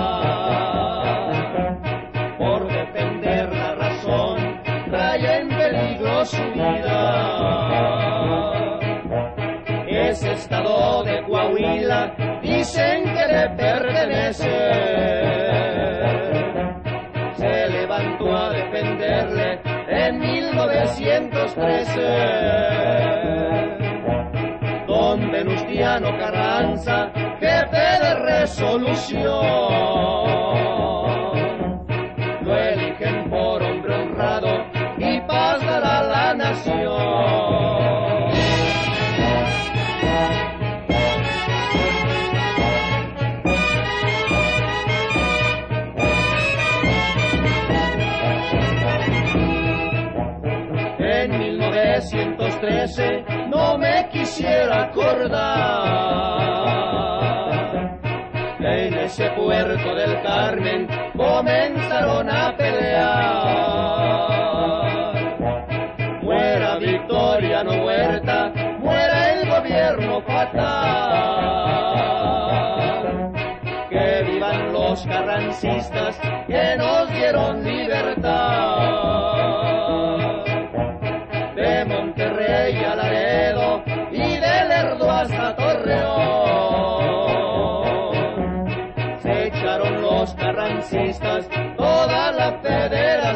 Estado de Coahuila dicen que le pertenece. Se levantó a defenderle en 1913. Don Venustiano Carranza, jefe de resolución. Acordar.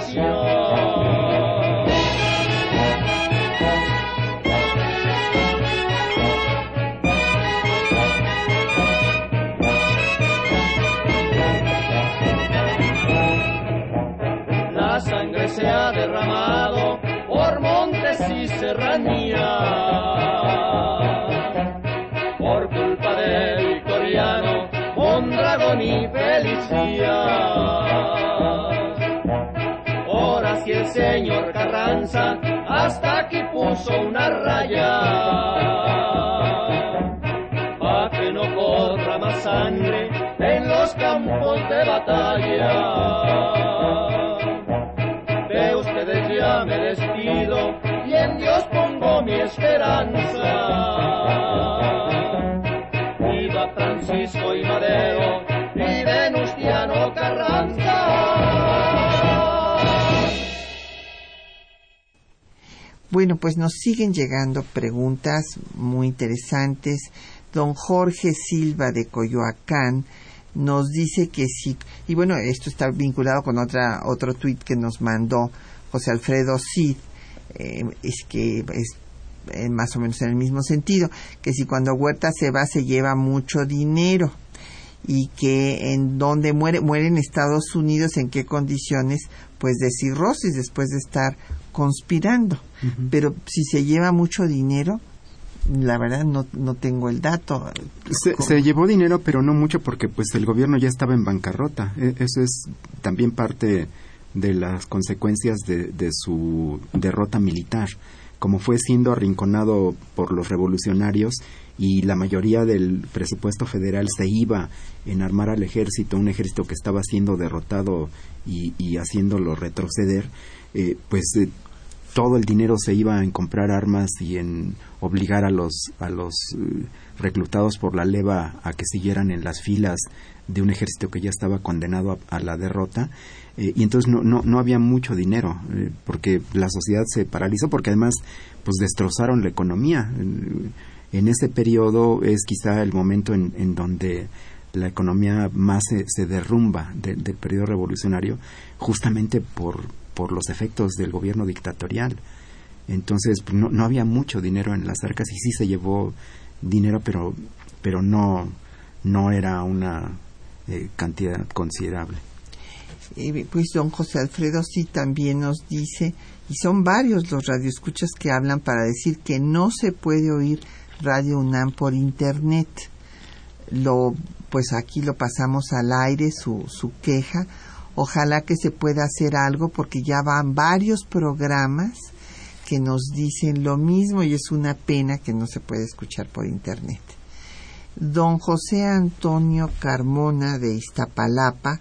Federación. Hasta aquí puso una raya. Pa' que no corra más sangre en los campos de batalla de ustedes ya me despido Bueno, pues nos siguen llegando preguntas muy interesantes. Don Jorge Silva de Coyoacán nos dice que sí, y bueno, esto está vinculado con otra otro tuit que nos mandó José Alfredo Cid, eh, es que es eh, más o menos en el mismo sentido, que si cuando Huerta se va se lleva mucho dinero y que en donde muere, muere en Estados Unidos, en qué condiciones, pues de cirrosis después de estar conspirando. Pero si se lleva mucho dinero, la verdad no, no tengo el dato. Se, se, llevó dinero, pero no mucho porque pues el gobierno ya estaba en bancarrota. E eso es también parte de las consecuencias de, de su derrota militar. Como fue siendo arrinconado por los revolucionarios y la mayoría del presupuesto federal se iba en armar al ejército, un ejército que estaba siendo derrotado y, y haciéndolo retroceder, eh, pues eh, todo el dinero se iba en comprar armas y en obligar a los a los uh, reclutados por la leva a que siguieran en las filas de un ejército que ya estaba condenado a, la derrota. Eh, y entonces no, no, no había mucho dinero eh, porque la sociedad se paralizó porque además pues destrozaron la economía. En ese periodo es quizá el momento en, donde la economía más se, derrumba del periodo revolucionario, justamente por, por los efectos del gobierno dictatorial. Entonces pues, no, no, había mucho dinero en las arcas y sí se llevó dinero, pero, pero no, no era una eh, cantidad considerable. pues don José Alfredo sí también nos dice, y son varios los radioescuchas que hablan para decir que no se puede oír Radio UNAM por internet. Lo, pues aquí lo pasamos al aire, su, su queja. Ojalá que se pueda hacer algo porque ya van varios programas que nos dicen lo mismo y es una pena que no se puede escuchar por internet. Don José Antonio Carmona de Iztapalapa,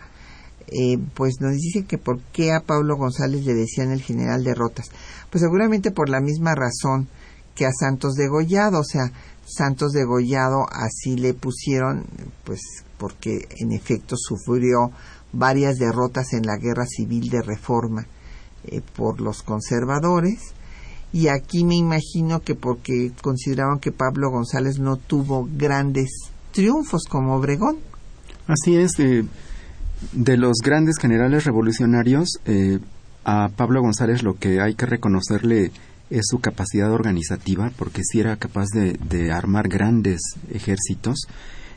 eh, pues nos dice que por qué a Pablo González le decían el general de Rotas. Pues seguramente por la misma razón que a Santos Degollado, o sea, Santos Degollado así le pusieron, pues porque en efecto sufrió varias derrotas en la guerra civil de reforma eh, por los conservadores y aquí me imagino que porque consideraban que Pablo González no tuvo grandes triunfos como Obregón. Así es, eh, de los grandes generales revolucionarios, eh, a Pablo González lo que hay que reconocerle es su capacidad organizativa, porque sí era capaz de, armar grandes ejércitos,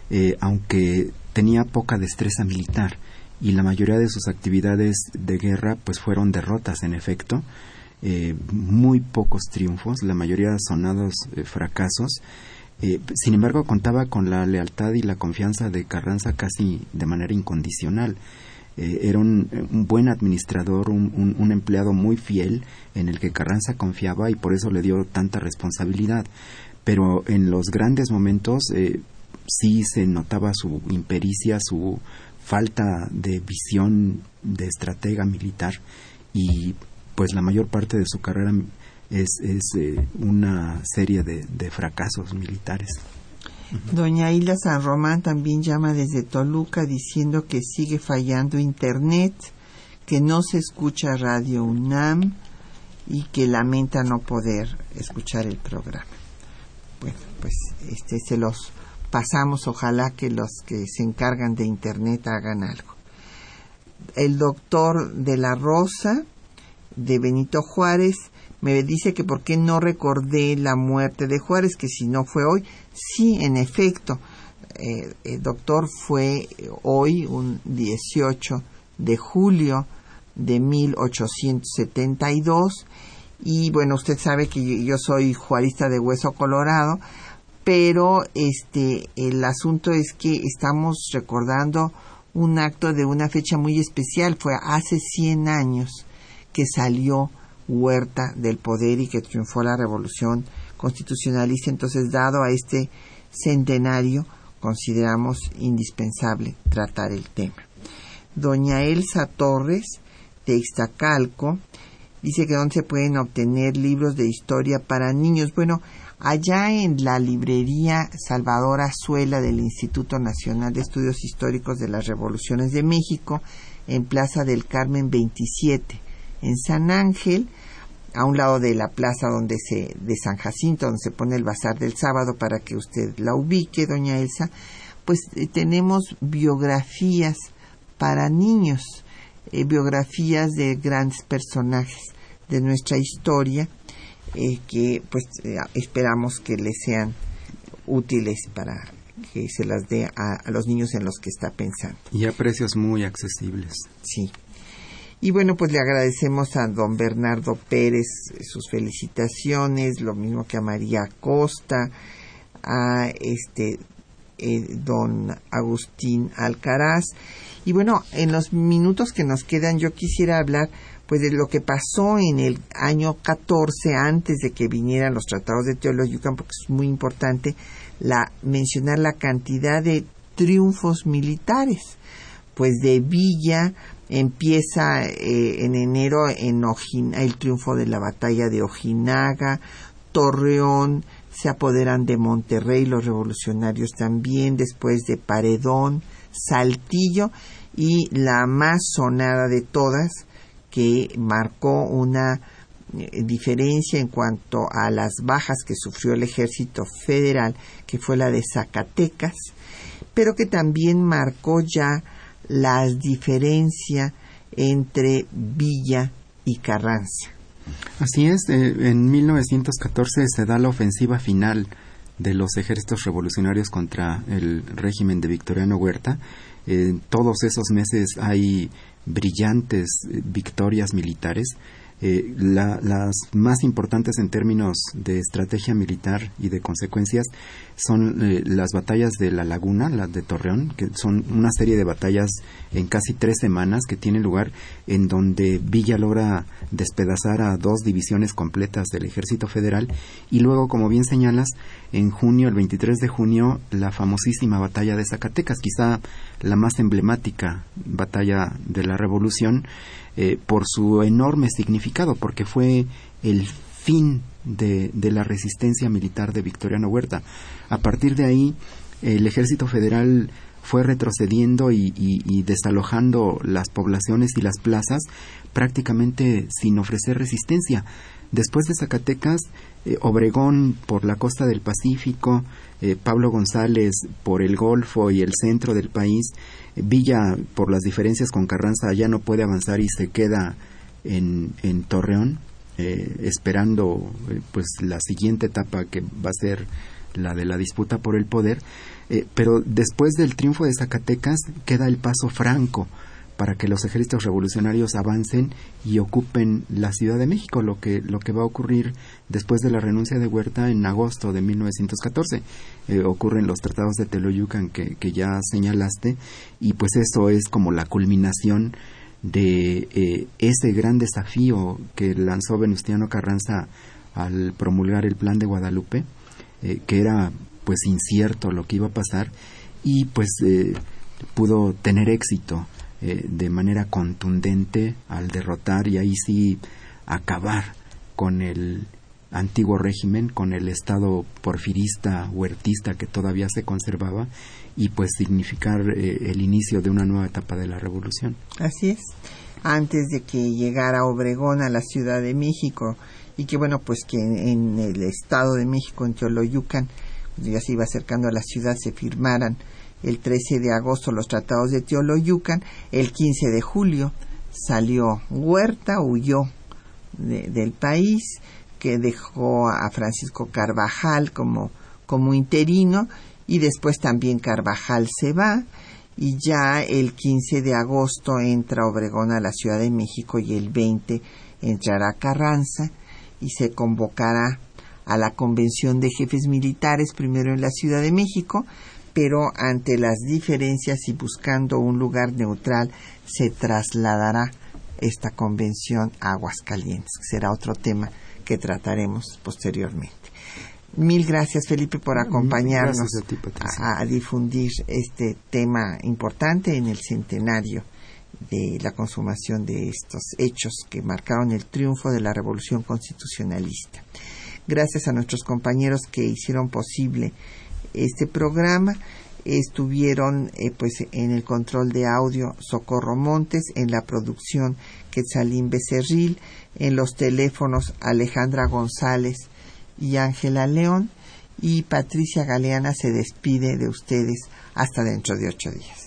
eh, aunque tenía poca destreza militar y la mayoría de sus actividades de guerra pues fueron derrotas en efecto eh, muy pocos triunfos, la mayoría sonados eh, fracasos. Eh, sin embargo, contaba con la lealtad y la confianza de Carranza casi de manera incondicional. era un, buen administrador, un, empleado muy fiel en el que Carranza confiaba y por eso le dio tanta responsabilidad. Pero en los grandes momentos sí se notaba su impericia, su falta de visión de estratega militar y pues la mayor parte de su carrera es, eh, una serie de, fracasos militares. Doña Hilda San Román también llama desde Toluca diciendo que sigue fallando Internet, que no se escucha Radio UNAM y que lamenta no poder escuchar el programa. Bueno, pues este se los pasamos, ojalá que los que se encargan de Internet hagan algo. El doctor de la Rosa de Benito Juárez. Me dice que por qué no recordé la muerte de Juárez, que si no fue hoy. Sí, en efecto, eh, el doctor fue hoy, un 18 de julio de 1872. Y bueno, usted sabe que yo, soy juarista de hueso colorado, pero este el asunto es que estamos recordando un acto de una fecha muy especial, fue hace 100 años que salió Huerta del poder y que triunfó la revolución constitucionalista. Entonces, dado a este centenario, consideramos indispensable tratar el tema. Doña Elsa Torres, de Ixtacalco, dice que dónde se pueden obtener libros de historia para niños. Bueno, allá en la librería Salvador Azuela del Instituto Nacional de Estudios Históricos de las Revoluciones de México, en Plaza del Carmen 27 en San Ángel, a un lado de la plaza donde se, de San Jacinto, donde se pone el bazar del sábado para que usted la ubique, doña Elsa, pues eh, tenemos biografías para niños, eh, biografías de grandes personajes de nuestra historia, eh, que pues esperamos que les sean útiles para que se las dé a, a, los niños en los que está pensando. Y a precios muy accesibles. Sí. Y bueno, pues le agradecemos a don Bernardo Pérez sus felicitaciones, lo mismo que a María Costa, a este eh, don Agustín Alcaraz. Y bueno, en los minutos que nos quedan yo quisiera hablar pues de lo que pasó en el año 14 antes de que vinieran los tratados de Teoloyucan, porque es muy importante la mencionar la cantidad de triunfos militares, pues de Villa Empieza eh, en enero en el triunfo de la batalla de Ojinaga, Torreón, se apoderan de Monterrey los revolucionarios también, después de Paredón, Saltillo y la más sonada de todas, que marcó una eh, diferencia en cuanto a las bajas que sufrió el ejército federal, que fue la de Zacatecas, pero que también marcó ya la diferencia entre Villa y Carranza. Así es, eh, en 1914 se da la ofensiva final de los ejércitos revolucionarios contra el régimen de Victoriano Huerta. En todos esos meses hay brillantes eh, victorias militares eh, las más importantes en términos de estrategia militar y de consecuencias son eh, las batallas de la Laguna, las de Torreón, que son una serie de batallas en casi tres semanas que tienen lugar en donde Villa logra despedazar a dos divisiones completas del ejército federal. Y luego, como bien señalas, en junio, el 23 de junio, la famosísima batalla de Zacatecas, quizá la más emblemática batalla de la revolución, eh, por su enorme significado, porque fue el fin de, la resistencia militar de Victoriano Huerta. A partir de ahí, el ejército federal fue retrocediendo y, desalojando las poblaciones y las plazas prácticamente sin ofrecer resistencia. Después de Zacatecas, eh, Obregón por la costa del Pacífico, eh, Pablo González por el Golfo y el centro del país, Villa, por las diferencias con Carranza, ya no puede avanzar y se queda en, en Torreón, eh, esperando eh, pues la siguiente etapa que va a ser la de la disputa por el poder. Eh, pero después del triunfo de Zacatecas queda el paso franco para que los ejércitos revolucionarios avancen y ocupen la Ciudad de México, lo que, lo que va a ocurrir después de la renuncia de Huerta en agosto de 1914. Eh, ocurren los tratados de Teloyucan que, que, ya señalaste y pues eso es como la culminación de eh, ese gran desafío que lanzó Venustiano Carranza al promulgar el plan de Guadalupe, eh, que era pues incierto lo que iba a pasar y pues pudo tener éxito eh, de manera contundente al derrotar y ahí sí acabar con el antiguo régimen, con el Estado porfirista, huertista que todavía se conservaba y pues significar eh, el inicio de una nueva etapa de la revolución. Así es. Antes de que llegara Obregón a la Ciudad de México y que bueno, pues que en, el Estado de México, en Teoloyucan, ya se iba acercando a la ciudad, se firmaran el 13 de agosto los tratados de Teoloyucan, el 15 de julio salió Huerta, huyó del país, que dejó a Francisco Carvajal como, como interino y después también Carvajal se va y ya el 15 de agosto entra Obregón a la Ciudad de México y el 20 entrará Carranza y se convocará a la convención de jefes militares primero en la Ciudad de México pero ante las diferencias y buscando un lugar neutral se trasladará esta convención a Aguascalientes, que será otro tema que trataremos posteriormente. Mil gracias, Felipe, por acompañarnos a, a, difundir este tema importante en el centenario de la consumación de estos hechos que marcaron el triunfo de la Revolución Constitucionalista. Gracias a nuestros compañeros que hicieron posible este programa. Estuvieron eh, pues en el control de audio Socorro Montes, en la producción Quetzalín Becerril, en los teléfonos Alejandra González y Ángela León y Patricia Galeana se despide de ustedes hasta dentro de ocho días.